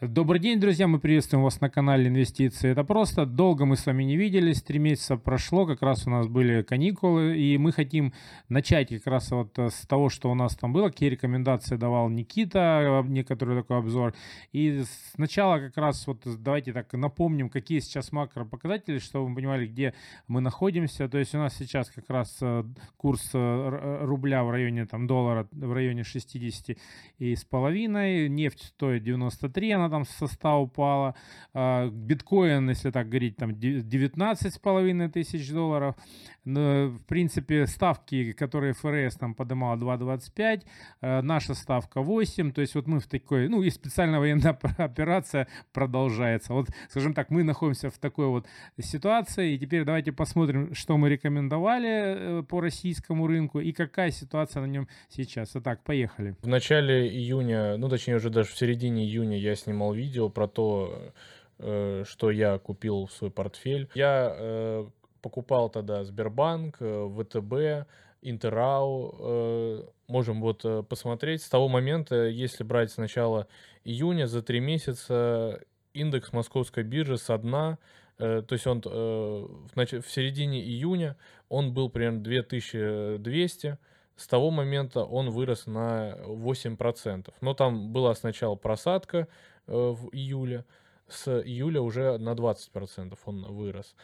Добрый день, друзья, мы приветствуем вас на канале Инвестиции. Это просто. Долго мы с вами не виделись, три месяца прошло, как раз у нас были каникулы, и мы хотим начать как раз вот с того, что у нас там было, какие рекомендации давал Никита, некоторый такой обзор. И сначала как раз вот давайте так напомним, какие сейчас макропоказатели, чтобы вы понимали, где мы находимся. То есть у нас сейчас как раз э, курс э, рубля в районе там доллара в районе 60 и с половиной, нефть стоит 93, она там со 100 упала. А, биткоин, если так говорить, там 19,5 тысяч долларов. Но, в принципе, ставки, которые ФРС там поднимала 2,25, а, наша ставка 8. То есть вот мы в такой, ну и специальная военная операция продолжается. Вот, скажем так, мы находимся в такой вот ситуации. И теперь давайте посмотрим, что мы рекомендовали э, по российскому рынку и какая ситуация на нем сейчас. Итак, поехали. В начале июня, ну точнее уже даже в середине июня я снимал видео про то, э, что я купил в свой портфель. Я э, покупал тогда Сбербанк, э, ВТБ, Интерау. Можем вот посмотреть. С того момента, если брать с начала июня, за три месяца индекс московской биржи со дна, то есть он в середине июня он был примерно 2200, с того момента он вырос на 8%. Но там была сначала просадка э, в июле, с июля уже на 20% он вырос.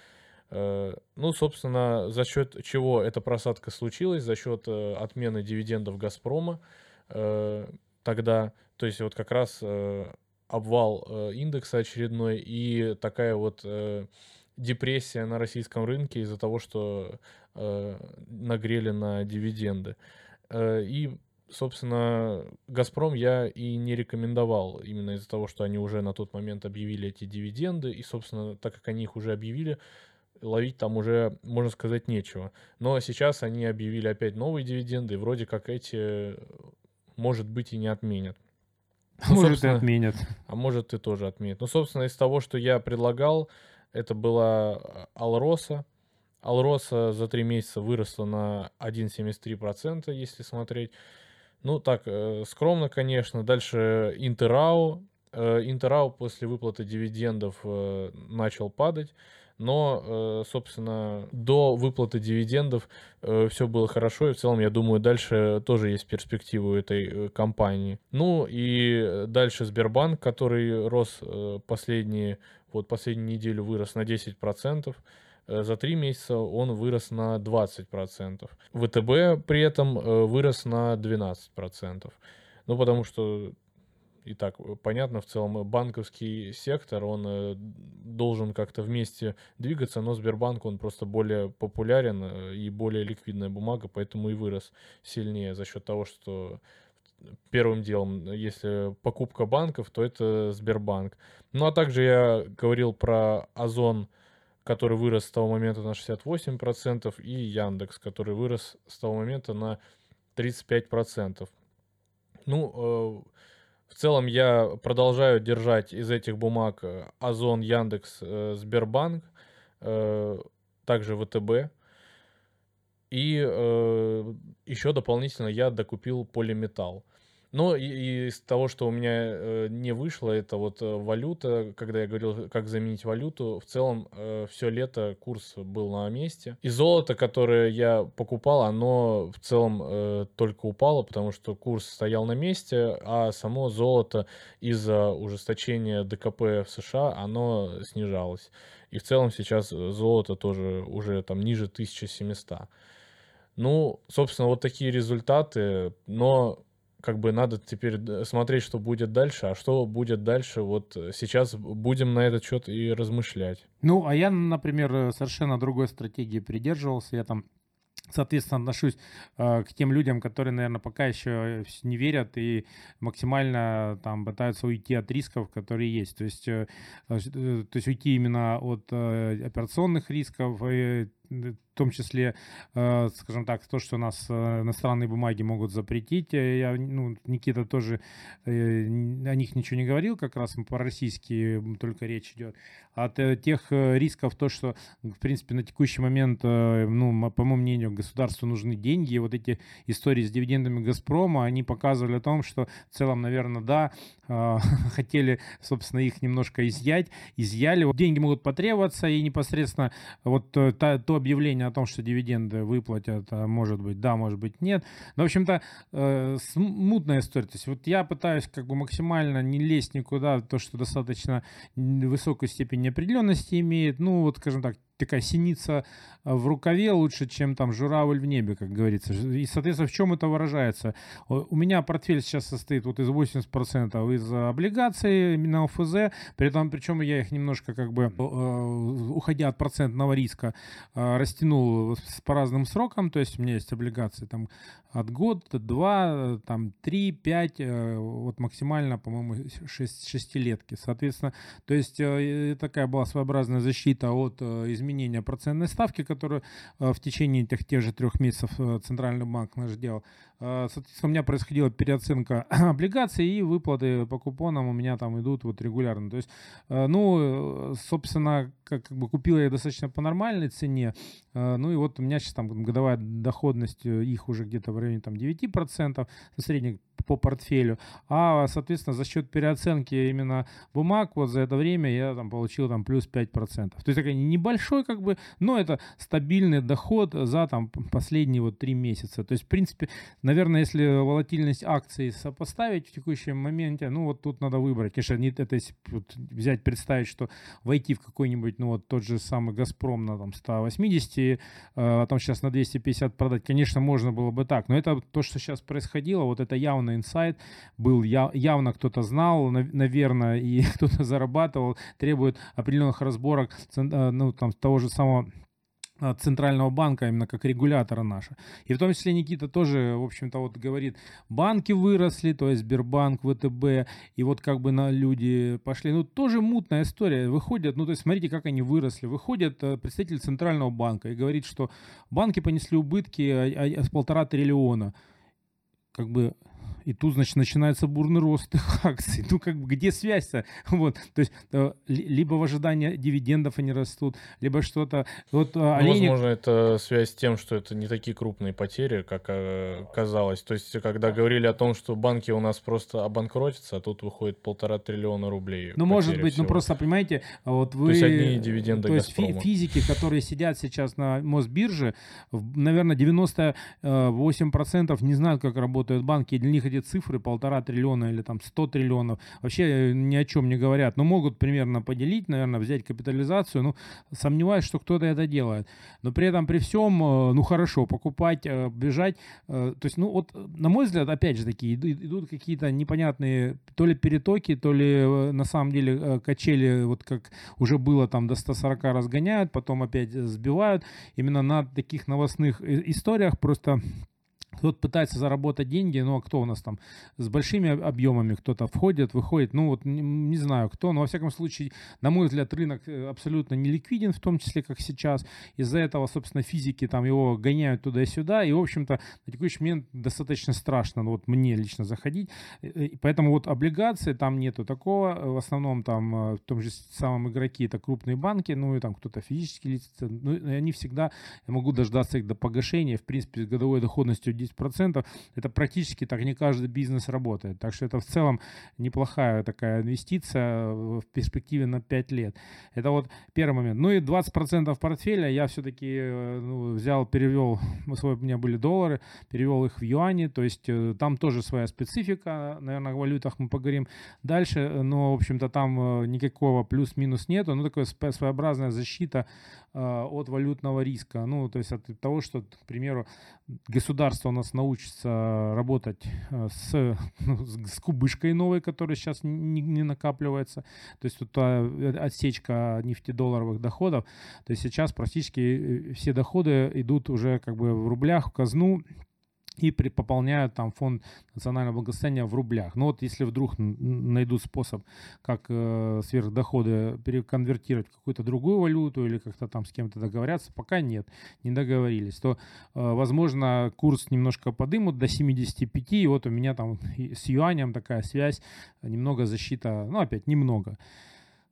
Э, ну, собственно, за счет чего эта просадка случилась? За счет э, отмены дивидендов «Газпрома». Тогда, то есть вот как раз обвал индекса очередной и такая вот депрессия на российском рынке из-за того, что э, нагрели на дивиденды. Э, и, собственно, «Газпром» я и не рекомендовал именно из-за того, что они уже на тот момент объявили эти дивиденды. И, собственно, так как они их уже объявили, ловить там уже, можно сказать, нечего. Но сейчас они объявили опять новые дивиденды, и вроде как эти, может быть, и не отменят. Ну, может, и отменят. А может, и тоже отменят. Ну, собственно, из того, что я предлагал, это была э, Алроса. Алроса за три месяца выросла на 1,73%, если смотреть. Ну, так, э, скромно, конечно. Дальше Интерау. Э, Интерау после выплаты дивидендов начал падать. Но, собственно, до выплаты дивидендов все было хорошо, и в целом, я думаю, дальше тоже есть перспективы этой компании. Ну и дальше Сбербанк, который рос последние вот последнюю неделю вырос на 10%, э, за три месяца он вырос на 20%. ВТБ при этом э, вырос на 12%. Ну, потому что и так понятно, в целом банковский сектор, он э, должен как-то вместе двигаться, но Сбербанк, он просто более популярен и более ликвидная бумага, поэтому и вырос сильнее за счет того, что первым делом, если покупка банков, то это Сбербанк. Ну а также я говорил про Озон, который вырос с того момента на 68%, и Яндекс, который вырос с того момента на 35%. Ну, э, в целом я продолжаю держать из этих бумаг э, Озон, Яндекс, э, Сбербанк, также ВТБ. И э, еще дополнительно я докупил полиметалл. Но и, из того, что у меня э, не вышло, это вот э, валюта, когда я говорил, как заменить валюту, в целом э, все лето курс был на месте. И золото, которое я покупал, оно в целом э, только упало, потому что курс стоял на месте, а само золото из-за ужесточения ДКП в США, оно снижалось. И в целом сейчас золото тоже уже там ниже 1700. Ну, собственно, вот такие результаты, но как бы надо теперь смотреть, что будет дальше, а что будет дальше, вот сейчас будем на этот счет и размышлять. Ну, а я, например, совершенно другой стратегии придерживался, я там соответственно, отношусь э, к тем людям, которые, наверное, пока еще не верят и максимально там пытаются уйти от рисков, которые есть. То есть, э, э, то есть уйти именно от э, операционных рисков, э, в том числе, э, скажем так, то, что у нас э, иностранные бумаги могут запретить. Я, ну, Никита тоже о них ничего не говорил, как раз по-российски только речь идет. От тех рисков, то, что, в принципе, на текущий момент, ну, по моему мнению, государству нужны деньги. И вот эти истории с дивидендами «Газпрома», они показывали о том, что в целом, наверное, да, хотели, собственно, их немножко изъять, изъяли. Деньги могут потребоваться, и непосредственно вот то объявление о том, что дивиденды выплатят, а может быть, да, может быть, нет. Но, в общем-то, э, смутная история. То есть вот я пытаюсь как бы максимально не лезть никуда, то, что достаточно высокую степень неопределенности имеет. Ну, вот, скажем так, такая синица э, в рукаве лучше, чем там журавль в небе, как говорится. И, соответственно, в чем это выражается? У меня портфель сейчас состоит вот из 80% из облигаций на ОФЗ, при этом, причем я их немножко как бы, э, уходя от процентного риска, э, растянул по разным срокам, то есть у меня есть облигации там от год, два, там три, пять, вот максимально, по-моему, шесть, шестилетки. Соответственно, то есть такая была своеобразная защита от изменений изменения процентной ставки, которую э, в течение этих тех же трех месяцев э, Центральный банк наш делал. Э, соответственно, у меня происходила переоценка облигаций и выплаты по купонам у меня там идут вот регулярно. То есть, ну, собственно, как, как бы купил я достаточно по нормальной цене. Ну и вот у меня сейчас там годовая доходность их уже где-то в районе там 9%, средний по портфелю. А, соответственно, за счет переоценки именно бумаг вот за это время я там получил там плюс 5%. То есть такой небольшой как бы, но это стабильный доход за там последние вот три месяца. То есть, в принципе, наверное, если волатильность акций сопоставить в текущем моменте, ну вот тут надо выбрать. Конечно, не это если взять, представить, что войти в какой-нибудь, ну вот тот же самый Газпром на там 180, э, а там сейчас на 250 продать, конечно, можно было бы так. Но это то, что сейчас происходило, вот это явно инсайт был, явно кто-то знал, наверное, и кто-то зарабатывал, требует определенных разборок, э, ну, там, того же самого Центрального банка, именно как регулятора наша. И в том числе Никита тоже, в общем-то, вот говорит, банки выросли, то есть Сбербанк, ВТБ, и вот как бы на люди пошли. Ну, тоже мутная история. Выходят, ну, то есть смотрите, как они выросли. Выходит э, представитель Центрального банка и говорит, что банки понесли убытки с полтора триллиона. Как бы и тут, значит, начинается бурный рост их акций. Ну, как бы, где связь-то? Вот, то есть, э, либо в ожидании дивидендов они растут, либо что-то... Вот, э, ну, олени... Возможно, это связь с тем, что это не такие крупные потери, как э, казалось. То есть, когда говорили о том, что банки у нас просто обанкротятся, а тут выходит полтора триллиона рублей. Ну, может быть, всего. ну просто, понимаете, вот вы... То есть, одни дивиденды То есть, фи- физики, которые сидят сейчас на Мосбирже, наверное, 98% не знают, как работают банки, и для них эти цифры полтора триллиона или там 100 триллионов вообще э, ни о чем не говорят. Но могут примерно поделить, наверное, взять капитализацию. Ну, сомневаюсь, что кто-то это делает. Но при этом, при всем, э, ну хорошо, покупать, э, бежать. То есть, ну вот, на мой взгляд, опять же таки, идут какие-то непонятные то ли перетоки, то ли на самом деле качели, вот как уже было там до 140 разгоняют, потом опять сбивают. Именно на таких новостных историях просто кто-то пытается заработать деньги, ну а кто у нас там с большими объемами, кто-то входит, выходит, ну вот не, не знаю кто, но во всяком случае, на мой взгляд, рынок э, абсолютно не ликвиден, в том числе как сейчас. Из-за этого, собственно, физики там его гоняют туда и сюда, и, в общем-то, на текущий момент достаточно страшно, ну, вот мне лично заходить. Э, и поэтому вот облигации там нету такого, в основном там э, в том же самом игроки это крупные банки, ну и там кто-то физические лица, ну и они всегда, я могу дождаться их до погашения, в принципе, с годовой доходностью 10%, это практически так не каждый бизнес работает. Так что это в целом неплохая такая инвестиция в перспективе на 5 лет. Это вот первый момент. Ну и 20% портфеля я все-таки э, ну, взял, перевел, у меня были доллары, перевел их в юани, то есть э, там тоже своя специфика, наверное, о валютах мы поговорим дальше, но, в общем-то, там э, никакого плюс-минус нету, ну, такая своеобразная защита от валютного риска, ну, то есть от того, что, к примеру, государство нас научится работать э, с, ну, с кубышкой новой, которая сейчас не, не накапливается, то есть тут а, отсечка нефтедолларовых доходов, то есть сейчас практически э, все доходы идут уже как бы в рублях в казну, и пополняют там фонд национального благосостояния в рублях. Но вот если вдруг найдут способ, как э, сверхдоходы переконвертировать в какую-то другую валюту или как-то там с кем-то договорятся, пока нет, не договорились, то, э, возможно, курс немножко подымут до 75, и вот у меня там с юанем такая связь, немного защита, ну опять немного.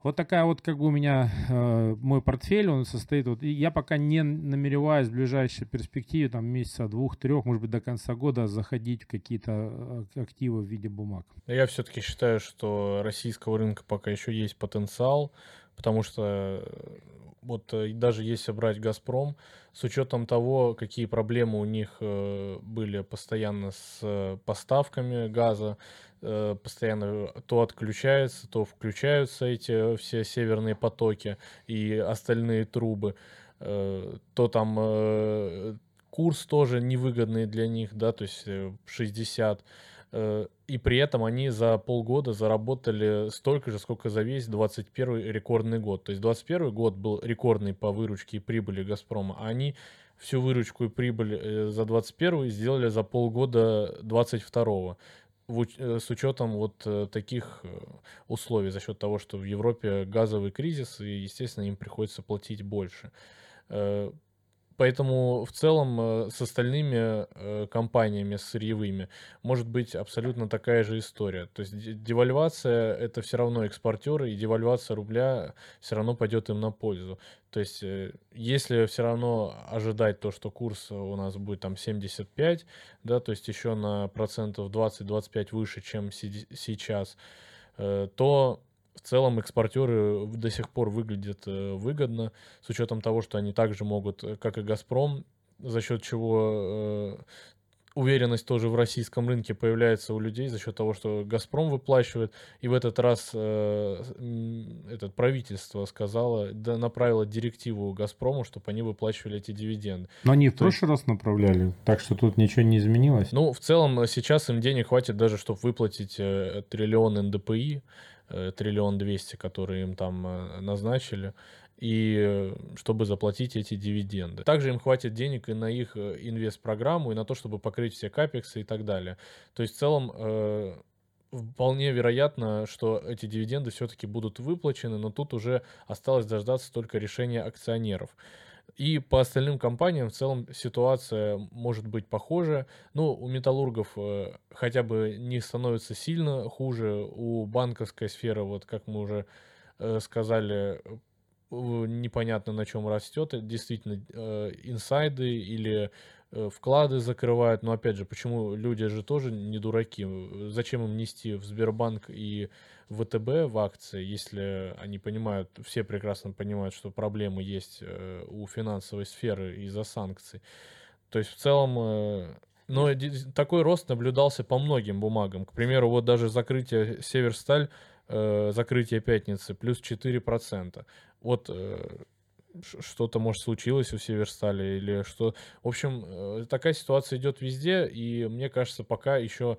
Вот такая вот как бы у меня э, мой портфель, он состоит вот, и я пока не намереваюсь в ближайшей перспективе, там месяца двух-трех, может быть до конца года заходить в какие-то э, активы в виде бумаг. Я все-таки считаю, что российского рынка пока еще есть потенциал, потому что э, вот э, даже если брать «Газпром», с учетом того, какие проблемы у них были постоянно с поставками газа, Э, постоянно то отключается, то включаются эти все северные потоки и остальные трубы, э, то там э, курс тоже невыгодный для них, да, то есть 60, и при этом они за полгода заработали столько же, сколько за весь 21 рекордный год. То есть 21 год был рекордный по выручке и прибыли «Газпрома», а они всю выручку и прибыль за 21 сделали за полгода 22 Э, с учетом вот э, таких э, условий, за счет того, что в Европе газовый кризис, и, естественно, им приходится платить больше. Поэтому в целом э, с остальными э, компаниями сырьевыми может быть абсолютно такая же история. То есть девальвация это все равно экспортеры, и девальвация рубля все равно пойдет им на пользу. То есть э, если все равно ожидать то, что курс у нас будет там 75, да, то есть еще на процентов 20-25 выше, чем сейчас, то в целом экспортеры до сих пор выглядят э, выгодно, с учетом того, что они также могут, э, как и «Газпром», за счет чего э, уверенность тоже в российском рынке появляется у людей за счет того, что «Газпром» выплачивает. И в этот раз э, это правительство сказало, да, направило директиву «Газпрому», чтобы они выплачивали эти дивиденды. Но они в прошлый раз направляли, так что тут ничего не изменилось. Ну, в целом сейчас им денег хватит даже, чтобы выплатить э, триллион НДПИ, триллион двести, которые им там э, назначили, и э, чтобы заплатить эти дивиденды. Также им хватит денег и на их инвест-программу, и на то, чтобы покрыть все капексы и так далее. То есть в целом вполне вероятно, что эти дивиденды все-таки будут выплачены, но тут уже осталось дождаться только решения акционеров. И по остальным компаниям в целом ситуация может быть похожа. Ну, у металлургов э, хотя бы не становится сильно хуже. У банковской сферы, вот как мы уже э, сказали, непонятно на чем растет. Действительно, э, инсайды или вклады закрывают. Но опять же, почему люди же тоже не дураки? Зачем им нести в Сбербанк и ВТБ в акции, если они понимают, все прекрасно понимают, что проблемы есть э, у финансовой сферы из-за санкций. То есть в целом э, но такой рост наблюдался по многим бумагам. К примеру, вот даже закрытие Северсталь, закрытие пятницы, плюс 4%. Вот что-то, может, случилось у Северстали или что. В общем, э, такая ситуация идет везде, и мне кажется, пока еще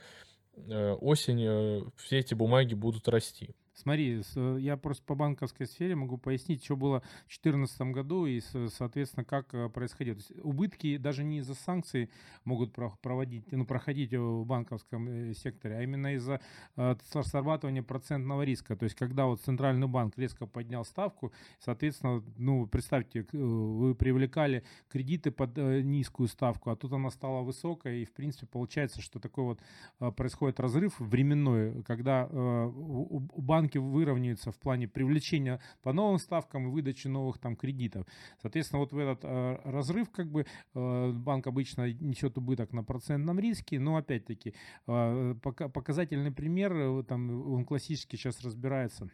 э, осень все эти бумаги будут расти. Смотри, я просто по банковской сфере могу пояснить, что было в 2014 году и, соответственно, как э, происходило. убытки даже не из-за санкций могут проводить, ну, проходить в банковском э, секторе, а именно из-за э, срабатывания процентного риска. То есть, когда вот Центральный банк резко поднял ставку, соответственно, ну, представьте, вы привлекали кредиты под низкую ставку, а тут она стала высокой, и, в принципе, получается, что такой вот происходит разрыв временной, когда у банка банки выровняются в плане привлечения по новым ставкам и выдачи новых там кредитов. Соответственно, вот в этот э, разрыв как бы э, банк обычно несет убыток на процентном риске, но опять-таки э, показательный пример, э, там он классически сейчас разбирается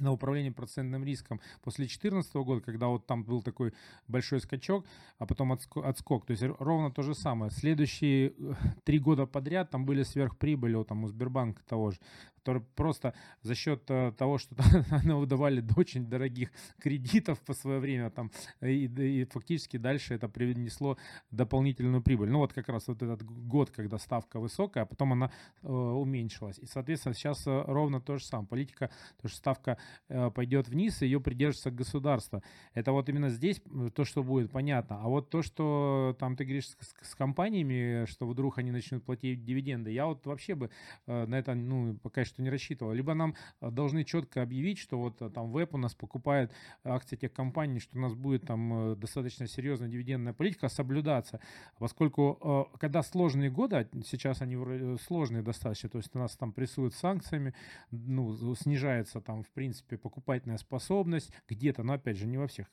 на управление процентным риском после 2014 года, когда вот там был такой большой скачок, а потом отскок. То есть ровно то же самое. Следующие э, три года подряд там были сверхприбыли, вот там у Сбербанка того же. Которые просто за счет э, того, что они выдавали очень дорогих кредитов по свое время, там, и, и фактически дальше это принесло дополнительную прибыль. Ну вот как раз вот этот год, когда ставка высокая, а потом она э, уменьшилась. И, соответственно, сейчас э, ровно то же самое. Политика, то, что ставка э, пойдет вниз, ее придержится государство. Это вот именно здесь то, что будет понятно. А вот то, что там ты говоришь с, с компаниями, что вдруг они начнут платить дивиденды, я вот вообще бы э, на это, ну, пока что не рассчитывал. Либо нам э, должны четко объявить, что вот э, там веб у нас покупает акции тех компаний, что у нас будет там достаточно серьезная дивидендная политика соблюдаться. Поскольку когда сложные годы, а сейчас они сложные достаточно, то есть нас там прессуют санкциями, ну, снижается там, в принципе, покупательная способность где-то, но опять же не во всех,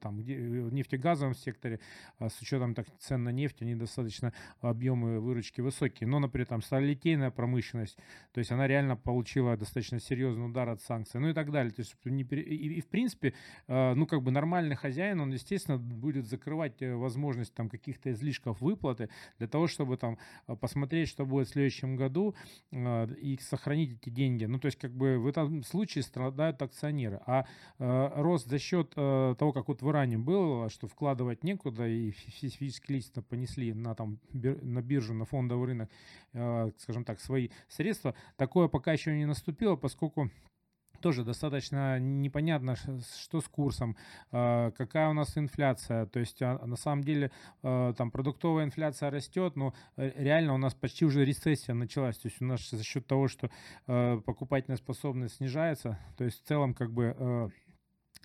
там, где, в нефтегазовом секторе, с учетом так, цен на нефть, они достаточно объемы выручки высокие. Но, например, там сталелитейная промышленность, то есть она реально получила достаточно серьезный удар от санкций, ну и так далее. То есть не, и, и, в принципе, э, ну как бы нормальный хозяин, он, естественно, будет закрывать э, возможность там каких-то излишков выплаты для того, чтобы там э, посмотреть, что будет в следующем году и сохранить эти деньги. Ну то есть как бы в этом случае страдают акционеры. А рост за счет того, как вот в Иране было, что вкладывать некуда и физические лица понесли на, там, на биржу, на фондовый рынок скажем так, свои средства. Такое пока еще не наступило, поскольку тоже достаточно непонятно, что с курсом, э, какая у нас инфляция. То есть а, на самом деле э, там продуктовая инфляция растет, но реально у нас почти уже рецессия началась. То есть у нас за счет того, что покупательная способность снижается, то есть в целом как бы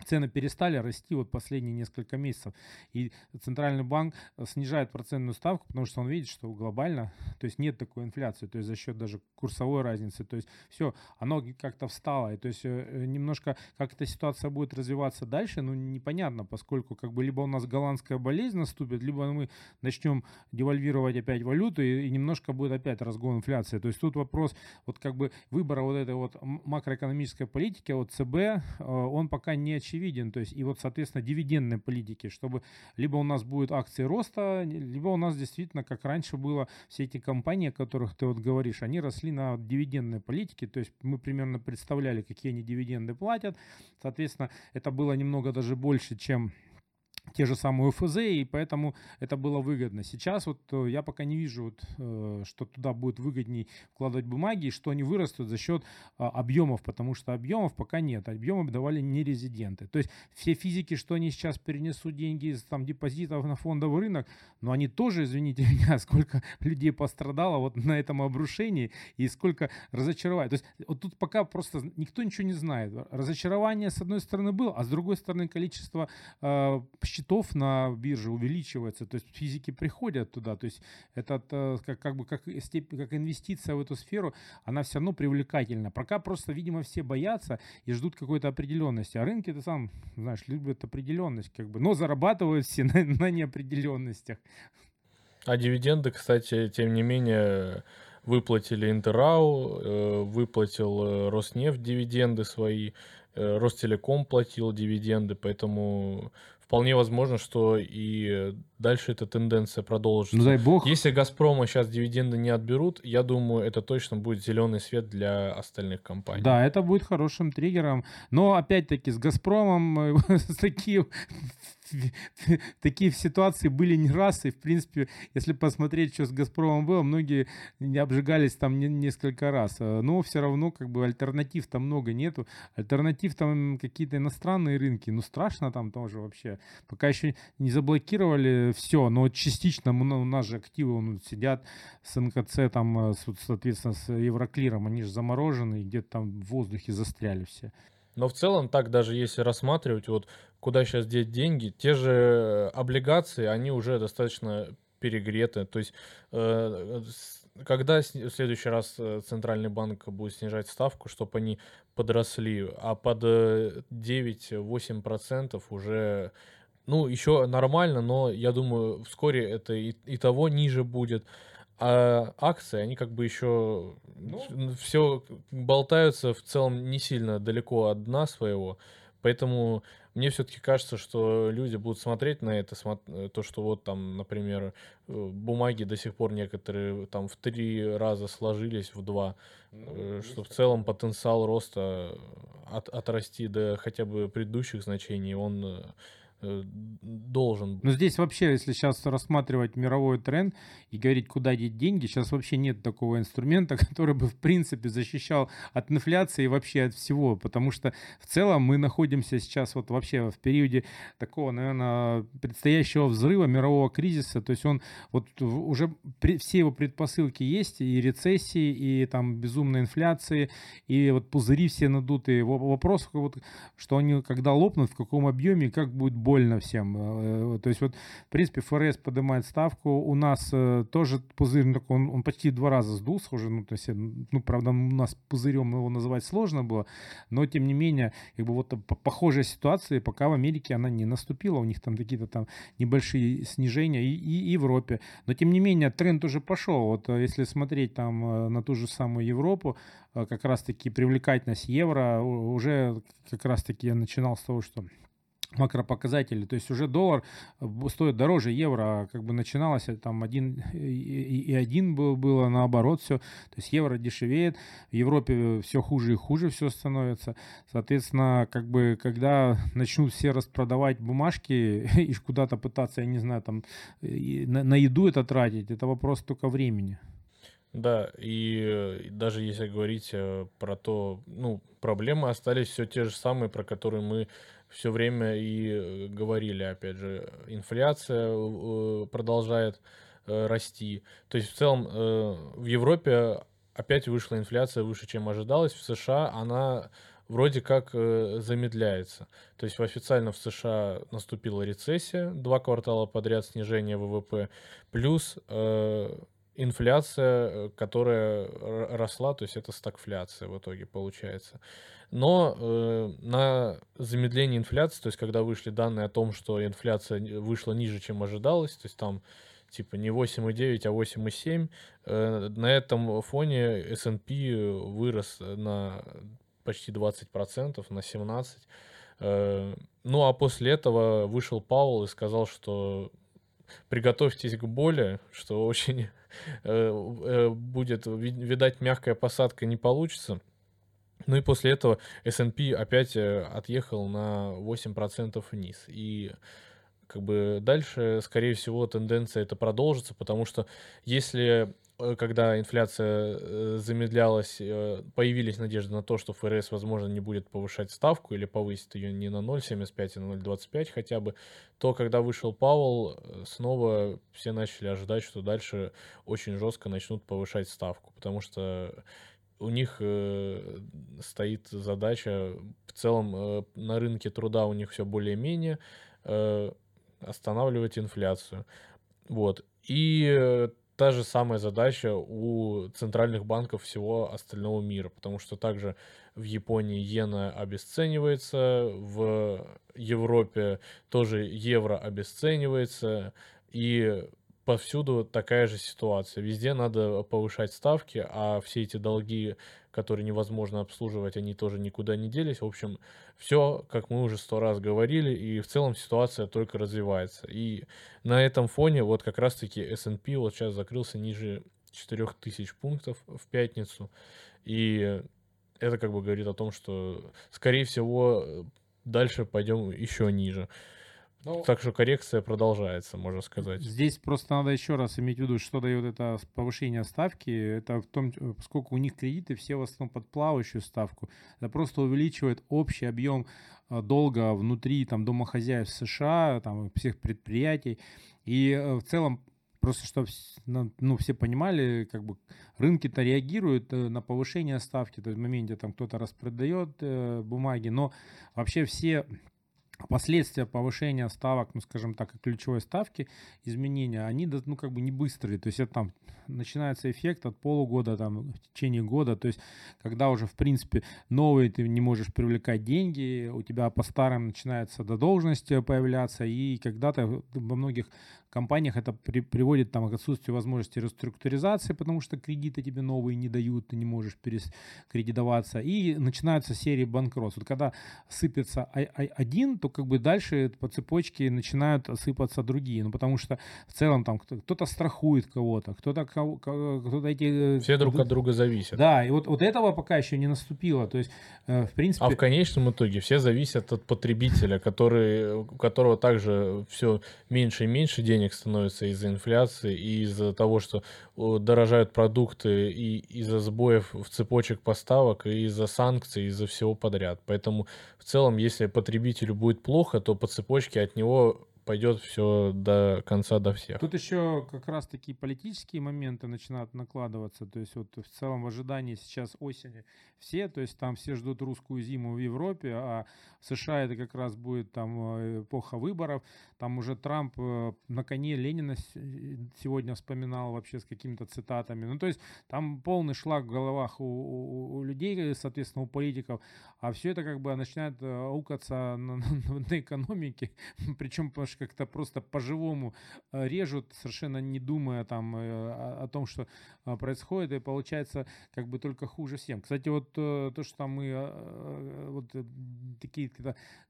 цены перестали расти вот последние несколько месяцев. И Центральный банк э, снижает процентную ставку, потому что он видит, что глобально, то есть нет такой инфляции, то есть за счет даже курсовой разницы. То есть все, оно как-то встало. И то есть э, э, немножко, как эта ситуация будет развиваться дальше, ну непонятно, поскольку как бы либо у нас голландская болезнь наступит, либо мы начнем девальвировать опять валюту и, и немножко будет опять разгон инфляции. То есть тут вопрос вот как бы выбора вот этой вот макроэкономической политики от ЦБ, он пока не очевиден. То есть, и вот, соответственно, дивидендной политики, чтобы либо у нас будут акции роста, либо у нас действительно, как раньше было, все эти компании, о которых ты вот говоришь, они росли на дивидендной политике. То есть мы примерно представляли, какие они дивиденды платят. Соответственно, это было немного даже больше, чем те же самые УФЗ, и поэтому это было выгодно. Сейчас вот э, я пока не вижу, вот, э, что туда будет выгодней вкладывать бумаги, и что они вырастут за счет а, объемов, потому что объемов пока нет. Объемы давали не резиденты. То есть все физики, что они сейчас перенесут деньги из там, депозитов на фондовый рынок, но они тоже, извините меня, сколько людей пострадало вот на этом обрушении и сколько разочарования. То есть вот тут пока просто никто ничего не знает. Разочарование с одной стороны было, а с другой стороны количество э, счетов на бирже увеличивается, то есть физики приходят туда, то есть это э, как, как бы как, как инвестиция в эту сферу, она все равно привлекательна. Пока просто, видимо, все боятся и ждут какой-то определенности, а рынки, ты сам знаешь, любят определенность, как бы, но зарабатывают все на, на неопределенностях. А дивиденды, кстати, тем не менее, выплатили Интерау, э, выплатил э, Роснефть дивиденды свои, Ростелеком платил дивиденды, поэтому вполне возможно, что и дальше эта тенденция продолжится. Ну, дай бог. Если Газпрома сейчас дивиденды не отберут, я думаю, это точно будет зеленый свет для остальных компаний. Да, это будет хорошим триггером. Но опять-таки с Газпромом с таким такие ситуации были не раз, и, в принципе, если посмотреть, что с «Газпромом» было, многие не обжигались там не, несколько раз. А, но все равно, как бы, альтернатив там много нету. Альтернатив там какие-то иностранные рынки. Ну, страшно там тоже вообще. Пока еще не заблокировали все, но частично у нас же активы он, сидят с НКЦ, там, а, соответственно, с Евроклиром, они же заморожены, где-то там в воздухе застряли все. Но в целом, так даже если рассматривать, вот куда сейчас деть деньги, те же облигации, они уже достаточно перегреты. То есть, э, когда в следующий раз э, Центральный банк будет снижать ставку, чтобы они подросли, а под 9-8% э, уже, ну, еще нормально, но я думаю, вскоре это и, и того ниже будет. А акции, они как бы еще ну, все болтаются в целом не сильно далеко от дна своего. Поэтому мне все-таки кажется, что люди будут смотреть на это, э, то, что вот там, например, э, бумаги до сих пор некоторые там в три раза сложились, в два, ну, э, что в целом потенциал роста от, отрасти до хотя бы предыдущих значений, он должен. Но здесь вообще, если сейчас рассматривать мировой тренд и говорить, куда деть деньги, сейчас вообще нет такого инструмента, который бы в принципе защищал от инфляции и вообще от всего, потому что в целом мы находимся сейчас вот вообще в периоде такого, наверное, предстоящего взрыва мирового кризиса, то есть он вот уже все его предпосылки есть, и рецессии, и там безумной инфляции, и вот пузыри все надутые. Вопрос, вот, что они когда лопнут, в каком объеме, как будет больно всем. Э, э, то есть вот, в принципе, ФРС поднимает ставку. У нас э, тоже пузырь, ну, он, он почти два раза сдулся уже. Ну, то есть, ну, правда, у нас пузырем его называть сложно было, но, тем не менее, как бы вот похожая ситуация, пока в Америке она не наступила. У них там какие-то там небольшие снижения и, и Европе. Но, тем не менее, тренд уже пошел. Вот если смотреть там на ту же самую Европу, как раз-таки привлекательность евро уже как раз-таки я начинал с того, что макропоказатели. То есть уже доллар э, стоит дороже евро, а как бы начиналось там один и один был, было наоборот все. То есть евро дешевеет, в Европе все хуже и хуже все становится. Соответственно, как бы когда начнут все распродавать бумажки и куда-то пытаться, я не знаю, там на, на еду это тратить, это вопрос только времени. Да, и даже если говорить э, про то, ну, проблемы остались все те же самые, про которые мы все время и э, говорили, опять же, инфляция э, продолжает э, расти. То есть в целом в Европе опять вышла инфляция выше, чем ожидалось. В США она вроде как замедляется. То есть официально в США наступила рецессия, два квартала подряд снижение ВВП, плюс инфляция, которая росла, то есть это стагфляция в итоге получается. Но э, на замедление инфляции, то есть когда вышли данные о том, что инфляция вышла ниже, чем ожидалось, то есть там типа не 8,9, а 8,7, э, на этом фоне S&P вырос на почти 20%, на 17%. Э, ну а после этого вышел Паул и сказал, что приготовьтесь к боли, что очень э, э, будет, видать, мягкая посадка не получится. Ну и после этого S&P опять э, отъехал на 8% вниз. И как бы дальше, скорее всего, тенденция это продолжится, потому что если когда инфляция э, замедлялась, появились надежды на то, что ФРС, возможно, не будет повышать ставку или повысит ее не на 0,75, а на 0,25 хотя бы, то когда вышел Пауэлл, снова все начали ожидать, что дальше очень жестко начнут повышать ставку, потому что у них э, стоит задача в целом э, на рынке труда у них все более-менее э, останавливать инфляцию. Вот. И э, та же самая задача у центральных банков всего остального мира, потому что также в Японии иена обесценивается, в Европе тоже евро обесценивается, и повсюду такая же ситуация. Везде надо повышать ставки, а все эти долги, которые невозможно обслуживать, они тоже никуда не делись. В общем, все, как мы уже сто раз говорили, и в целом ситуация только развивается. И на этом фоне вот как раз-таки S&P вот сейчас закрылся ниже 4000 пунктов в пятницу. И это как бы говорит о том, что, скорее всего, дальше пойдем еще ниже. Ну, так что коррекция продолжается, можно сказать. Здесь просто надо еще раз иметь в виду, что дает это повышение ставки. Это в том, поскольку у них кредиты все в основном под плавающую ставку. Это просто увеличивает общий объем а, долга внутри там, домохозяев США, там, всех предприятий. И э, в целом Просто чтобы ну, все понимали, как бы рынки-то реагируют э, на повышение ставки, то есть в моменте там кто-то распродает э, бумаги, но вообще все последствия повышения ставок, ну, скажем так, ключевой ставки, изменения, они, ну, как бы не быстрые. То есть это там начинается эффект от полугода, там, в течение года. То есть когда уже, в принципе, новые ты не можешь привлекать деньги, у тебя по старым начинается задолженность появляться, и когда-то во многих компаниях это при, приводит там, к отсутствию возможности реструктуризации, потому что кредиты тебе новые не дают, ты не можешь перекредитоваться, и начинаются серии банкротств. Вот когда сыпется один, то как бы дальше по цепочке начинают сыпаться другие, ну потому что в целом там кто-то страхует кого-то, кто-то кто-то эти... Э, Все друг от друга зависят. Да, и вот, вот этого пока еще не наступило, то есть э, в принципе... А в конечном итоге все зависят от потребителя, который, у которого также все меньше и меньше денег становится из-за инфляции и из-за того, что дорожают продукты и из-за сбоев в цепочек поставок и из-за санкций, из-за всего подряд. Поэтому в целом, если потребителю будет плохо, то по цепочке от него пойдет все до конца, до всех. Тут еще как раз такие политические моменты начинают накладываться. То есть вот в целом в ожидании сейчас осени все, то есть там все ждут русскую зиму в Европе, а в США это как раз будет там э, эпоха выборов. Там уже Трамп э, на коне Ленина сегодня вспоминал вообще с какими-то цитатами. Ну то есть там полный шлак в головах у, у, у людей, соответственно, у политиков. А все это как бы начинает э, аукаться на, на, на экономике. Причем, потому что как-то просто по-живому э, режут, совершенно не думая там э, о том, что э, происходит, и получается как бы только хуже всем. Кстати, вот то, что там мы вот такие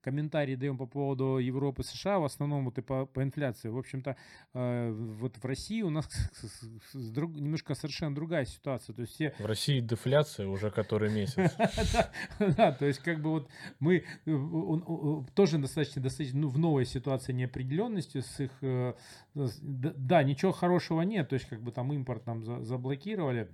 комментарии даем по поводу Европы, США, в основном вот и по, по инфляции. В общем-то, вот в России у нас немножко совершенно другая ситуация. То есть все... В России дефляция уже который месяц. Да, то есть как бы вот мы тоже достаточно, достаточно ну, в новой ситуации не неопределенностью, с их... Э, да, ничего хорошего нет, то есть как бы там импорт нам заблокировали.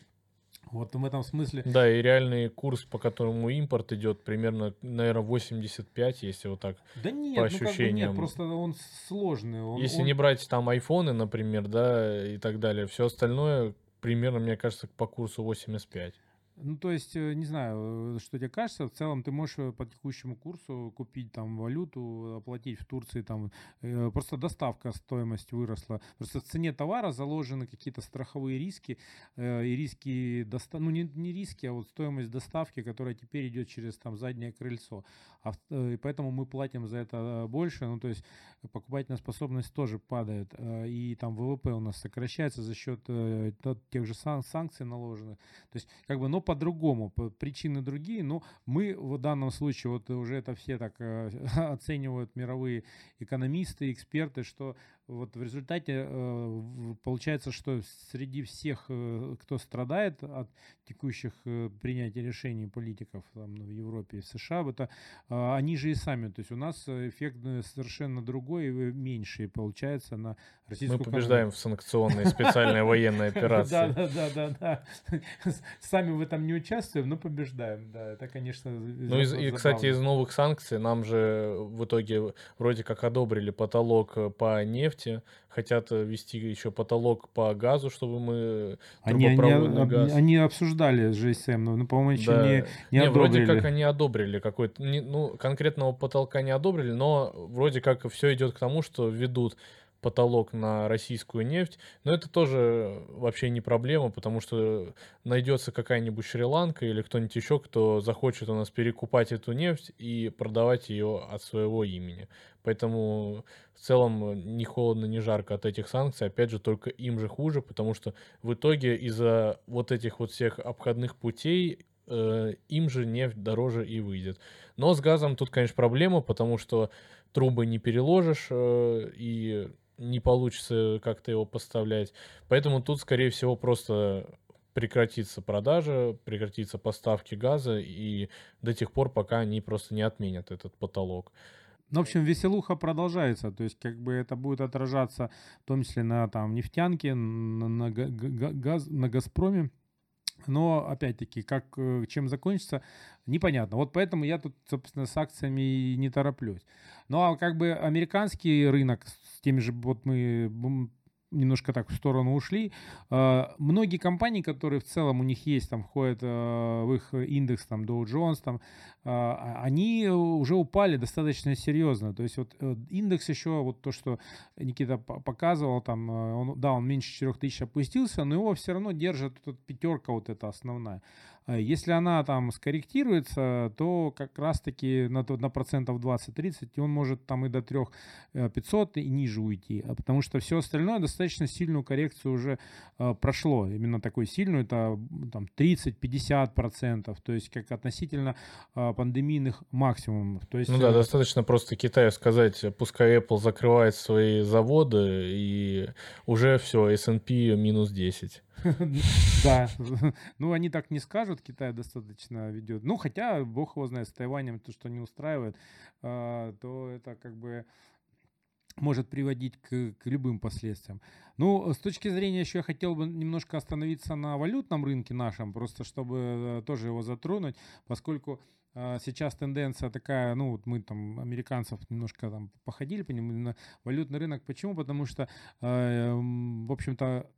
Вот в этом смысле. Да, и реальный курс, по которому импорт идет, примерно, наверное, 85, если вот так. Да нет, по ощущениям. Ну, как бы нет, просто он сложный. Он, если он... не брать там айфоны, например, да, и так далее, все остальное примерно, мне кажется, по курсу 85. Ну, то есть, э, не знаю, э, что тебе кажется, в целом ты можешь э, по текущему курсу купить там валюту, оплатить в Турции, там просто доставка, стоимость выросла. Просто в цене товара заложены какие-то страховые риски, и риски, доста... ну не, не риски, а вот стоимость доставки, которая теперь идет через там заднее крыльцо. А, и поэтому мы платим за это больше, ну то есть покупательная способность тоже падает, и там ВВП у нас сокращается за счет тех же санкций наложенных. То есть как бы, но по-другому, причины другие, но мы в данном случае, вот уже это все так э, оценивают мировые экономисты, эксперты, что вот в результате э, получается, что среди всех, э, кто страдает от текущих э, принятий решений политиков там, в Европе и в США, это они же и сами. То есть у нас эффект совершенно другой, меньший получается на российскую Мы побеждаем в санкционной специальной военной операции. Да, да, да, да, да. Сами в этом не участвуем, но побеждаем. Да, это, конечно, Ну и, кстати, из новых санкций нам же в итоге вроде как одобрили потолок по нефти, нефти, хотят э, ввести еще потолок по газу, чтобы мы они, они, газ. Они обсуждали с GSM, но, ну, по-моему, еще да. не, не, не одобрили. Вроде как они одобрили какой-то, не, ну, конкретного потолка не одобрили, но вроде как все идет к тому, что ведут потолок на российскую нефть. Но это тоже вообще не проблема, потому что найдется какая-нибудь Шри-Ланка или кто-нибудь еще, кто захочет у нас перекупать эту нефть и продавать ее от своего имени. Поэтому в целом ни холодно, ни жарко от этих санкций. Опять же, только им же хуже, потому что в итоге из-за вот этих вот всех обходных путей э, им же нефть дороже и выйдет. Но с газом тут, конечно, проблема, потому что трубы не переложишь, э, и не получится как-то его поставлять. Поэтому тут, скорее всего, просто прекратится продажа, прекратится поставки газа, и до тех пор, пока они просто не отменят этот потолок. Ну, в общем, веселуха продолжается, то есть как бы это будет отражаться в том числе на там нефтянке, на, на, газ, на Газпроме. Но, опять-таки, как, э, чем закончится, непонятно. Вот поэтому я тут, собственно, с акциями не тороплюсь. Ну, а как бы американский рынок теми же, вот мы немножко так в сторону ушли. А, многие компании, которые в целом у них есть, там входят а, в их индекс, там Dow Jones, там, а, они уже упали достаточно серьезно. То есть вот э, индекс еще, вот то, что Никита показывал, там, он, да, он меньше 4000 опустился, но его все равно держит тут пятерка вот эта основная. Если она там скорректируется, то как раз-таки на, на процентов 20-30 он может там и до 3 500 и ниже уйти, потому что все остальное достаточно сильную коррекцию уже э, прошло, именно такую сильную, это там 30-50%, то есть как относительно э, пандемийных максимумов. То есть, ну да, э, достаточно просто Китаю сказать, пускай Apple закрывает свои заводы и уже все, S&P минус 10. Да, ну они так не скажут, Китай достаточно ведет. Ну хотя, бог его знает, с Тайванем то, что не устраивает, а, то это как бы может приводить к, к любым последствиям. Ну, с точки зрения еще я хотел бы немножко остановиться на валютном рынке нашем, просто чтобы э, тоже его затронуть, поскольку э, сейчас тенденция такая, ну, вот мы там, американцев, немножко там походили по нему, на валютный рынок. Почему? Потому что, э, в общем-то,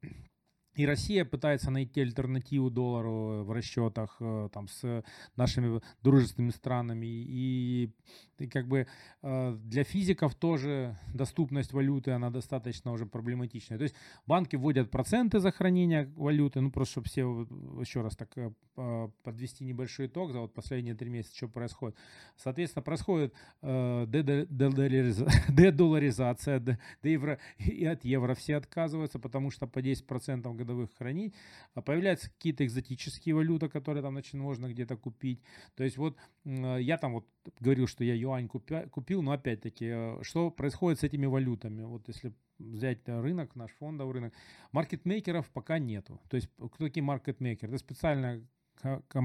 и Россия пытается найти альтернативу доллару в расчетах э, там, с нашими дружественными странами. И, и как бы э, для физиков тоже доступность валюты, она достаточно уже проблематичная. То есть банки вводят проценты за хранение валюты, ну просто чтобы все, еще раз так э, подвести небольшой итог за вот последние три месяца, что происходит. Соответственно, происходит дедоларизация, евро, и от евро все отказываются, потому что по 10% годовых хранить, а появляются какие-то экзотические валюты, которые там значит, можно где-то купить. То есть вот я там вот говорил, что я юань купил, но опять-таки, э, что происходит с этими валютами? Вот если взять рынок, наш фондовый рынок, маркетмейкеров пока нету. То есть кто такие маркетмейкеры? Это специальная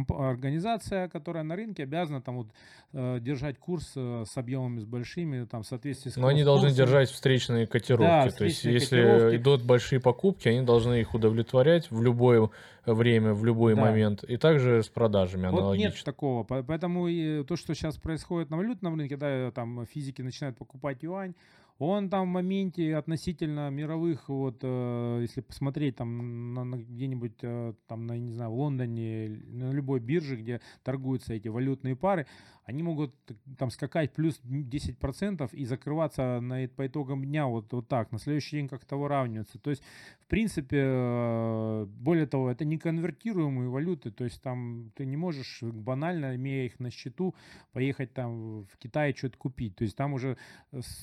организация, которая на рынке обязана там вот э, держать курс э, с объемами с большими, там в соответствии с Но они должны держать встречные котировки. Да, То есть если котировки. идут большие покупки, они должны их удовлетворять в любое время, в любой да. момент. И также с продажами вот аналогично. нет такого. Поэтому и то, что сейчас происходит на валютном рынке, да, там физики начинают покупать юань, он там в моменте относительно мировых, вот, э, если посмотреть там на, на где-нибудь э, там, на, не знаю, в Лондоне, на любой бирже, где торгуются эти валютные пары, они могут там скакать плюс 10% и закрываться на, по итогам дня вот, вот так, на следующий день как-то выравниваться. То есть, в принципе, э, более того, это не конвертируемые валюты, то есть там ты не можешь банально, имея их на счету, поехать там в Китай что-то купить. То есть там уже,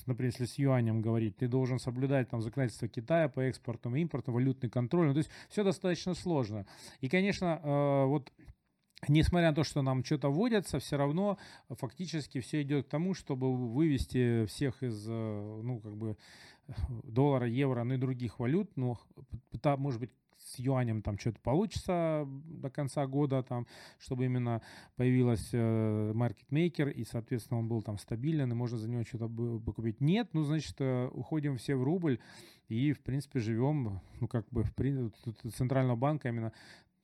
например, если с юанем говорить, ты должен соблюдать там законодательство Китая по экспорту импорту, валютный контроль. Ну, то есть все достаточно сложно. И, конечно, э, вот Несмотря на то, что нам что-то вводятся, все равно фактически все идет к тому, чтобы вывести всех из, э, ну, как бы, доллара, евро, ну и других валют, ну, может быть, с юанем там что-то получится до конца года, там, чтобы именно появилась э, маркетмейкер, и, соответственно, он был там стабилен, и можно за него что-то купить. Нет, ну, значит, э, уходим все в рубль, и, в принципе, живем, ну, как бы, в Центрального банка именно,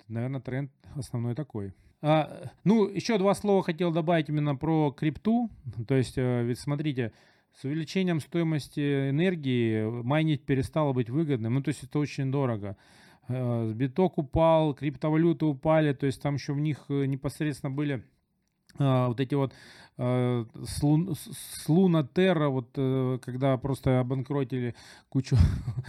наверное, тренд основной такой. А, ну, еще два слова хотел добавить именно про крипту. То есть, э, ведь смотрите, с увеличением стоимости энергии майнить перестало быть выгодным. Ну, то есть это очень дорого. Э, биток упал, криптовалюты упали, то есть там еще в них э, непосредственно были вот эти вот э, с, Луна Терра, вот когда просто обанкротили кучу...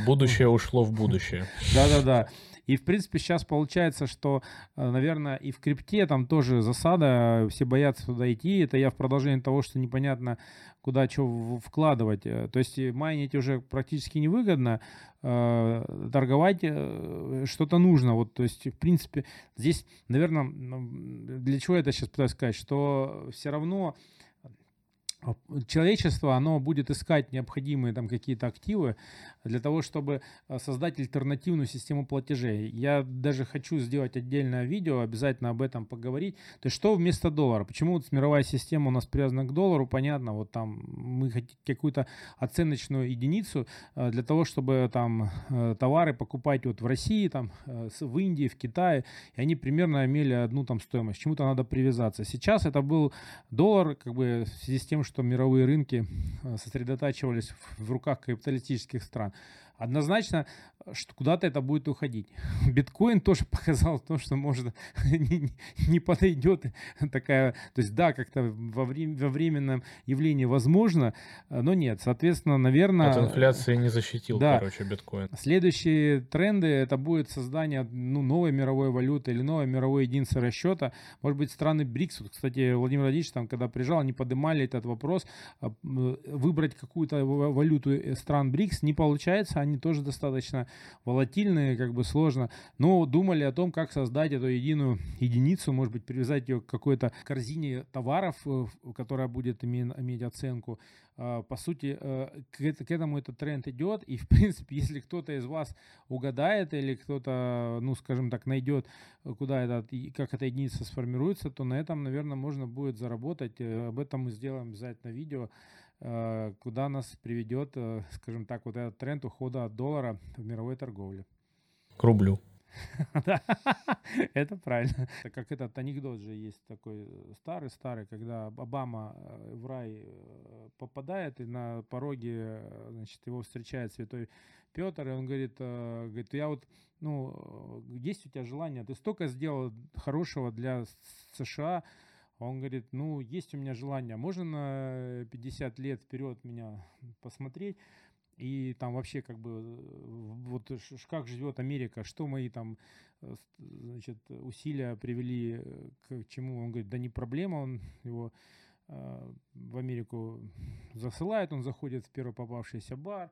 Будущее ушло в будущее. Да-да-да. И, в принципе, сейчас получается, что, э, наверное, и в крипте там тоже засада, все боятся туда идти. Это я в продолжении того, что непонятно, куда что вкладывать. Э, то есть майнить уже практически невыгодно, э, торговать что-то нужно. Вот, то есть, в принципе, здесь, наверное, для чего я это сейчас пытаюсь сказать, что все равно человечество, оно будет искать необходимые там какие-то активы для того, чтобы а, создать альтернативную систему платежей. Я даже хочу сделать отдельное видео, обязательно об этом поговорить. То есть что вместо доллара? Почему вот мировая система у нас привязана к доллару? Понятно, вот там мы хотим какую-то оценочную единицу а, для того, чтобы там товары покупать вот в России, там в Индии, в Китае, и они примерно имели одну там стоимость. Чему-то надо привязаться. Сейчас это был доллар, как бы в связи с тем, что что мировые рынки э, сосредотачивались в руках капиталистических стран. однозначно что куда-то это будет уходить. Биткоин тоже показал то, что можно не, не подойдет такая, то есть да, как-то во, время, во временном явлении возможно, но нет, соответственно, наверное... От инфляции не защитил, да. короче, биткоин. Следующие тренды, это будет создание ну, новой мировой валюты или новой мировой единицы расчета. Может быть, страны БРИКС, вот, кстати, Владимир Владимирович там, когда приезжал, они поднимали этот вопрос, а, выбрать какую-то валюту э, стран БРИКС не получается, они тоже достаточно волатильные, как бы сложно. Но думали о том, как создать эту единую единицу, может быть, привязать ее к какой-то корзине товаров, э, которая будет иметь оценку. А, по сути, э, к этому этот тренд идет. И, в принципе, если кто-то из вас угадает или кто-то, ну, скажем так, найдет, куда это, как эта единица сформируется, то на этом, наверное, можно будет заработать. Э, об этом мы сделаем обязательно видео. Э, куда нас приведет, э, скажем так, вот этот тренд ухода от доллара в мировой торговле. К рублю. Да, это правильно. Как этот анекдот же есть такой старый-старый, когда Обама э, в рай попадает, и на пороге, значит, его встречает святой Петр, и он говорит, говорит, я вот, ну, есть у тебя желание, ты столько сделал хорошего для США, он говорит, ну, есть у меня желание, можно на 50 лет вперед меня посмотреть, и там вообще как бы вот как живет Америка, что мои там э, значит, усилия привели к чему. Он говорит, да не проблема, он его э, в Америку засылает, он заходит в первый попавшийся бар,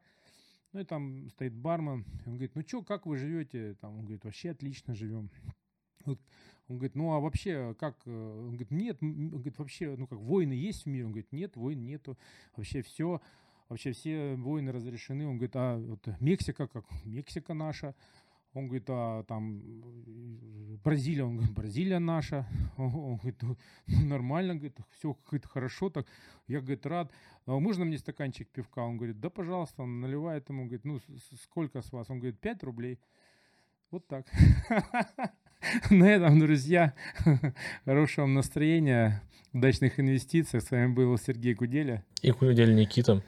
ну и там стоит бармен, он говорит, ну что, как вы живете? Там, он говорит, вообще отлично живем. Он говорит, ну а вообще как? Э, он говорит, нет, он говорит, вообще, ну как, войны есть в мире? Он говорит, нет, войн нету. Вообще все, вообще все войны разрешены. Он говорит, а вот Мексика, как Мексика наша. Он говорит, а там Бразилия, он говорит, Бразилия наша. Он, говорит, ну, нормально, говорит, все говорит, хорошо так. Я, говорит, рад. А можно мне стаканчик пивка? Он говорит, да, пожалуйста. Он наливает ему, говорит, ну, сколько с вас? Он говорит, 5 рублей. Вот так. На этом, друзья, хорошего вам настроения, удачных инвестиций. С вами был Сергей Куделя. И Кудель Никита.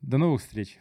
До новых встреч.